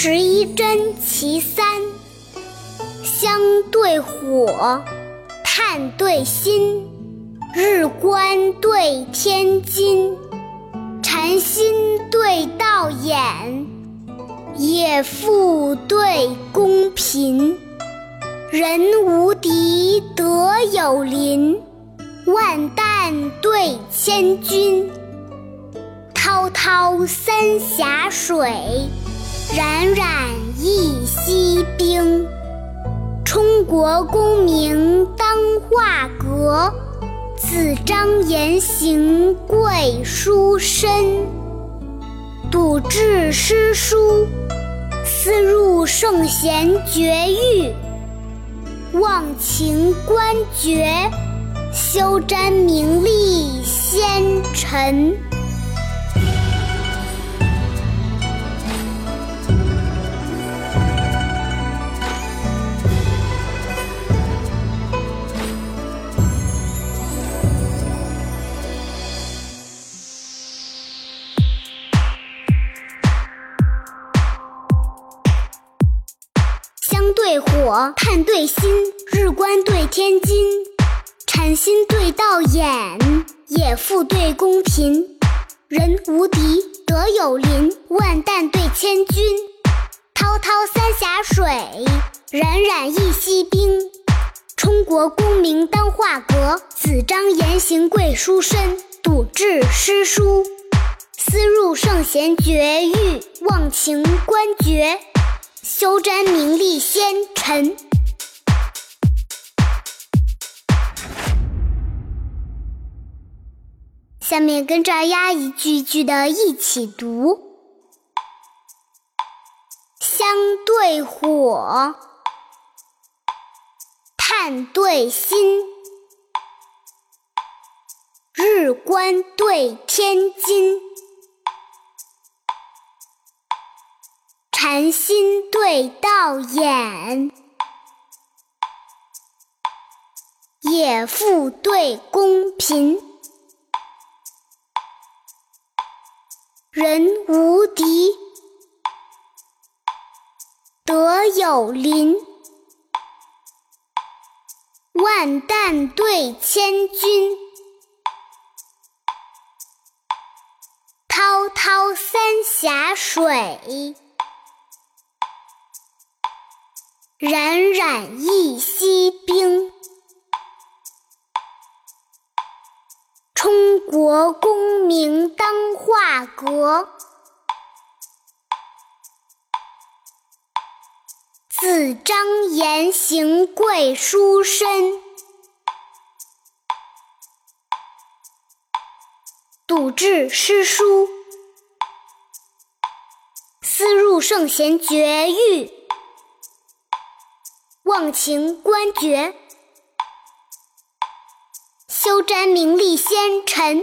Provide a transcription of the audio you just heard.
十一真其三：香对火，炭对薪，日观对天金，禅心对道眼，野妇对公平。人无敌，德有邻。万担对千钧，滔滔三峡水，冉冉一溪冰。充国功名当画阁，子张言行贵书生。笃志诗书，思入圣贤绝域。忘情官爵，休沾名利先尘。对火，炭对薪，日官对天金，禅心对道眼，野妇对公平。人无敌，德有邻，万担对千钧。滔滔三峡水，冉冉一溪冰。充国功名当画阁，子张言行贵书生。笃志诗书，思入圣贤绝域。忘情官爵。修真名利先尘。下面跟着丫一句一句的一起读：香对火，炭对薪，日观对天津。禅心对道眼，野妇对公贫。人无敌，德有邻。万担对千军，滔滔三峡水。冉冉一溪冰，充国功名当画阁，子张言行贵书身。笃志诗书，思入圣贤绝域。忘情官爵，修沾名利先尘。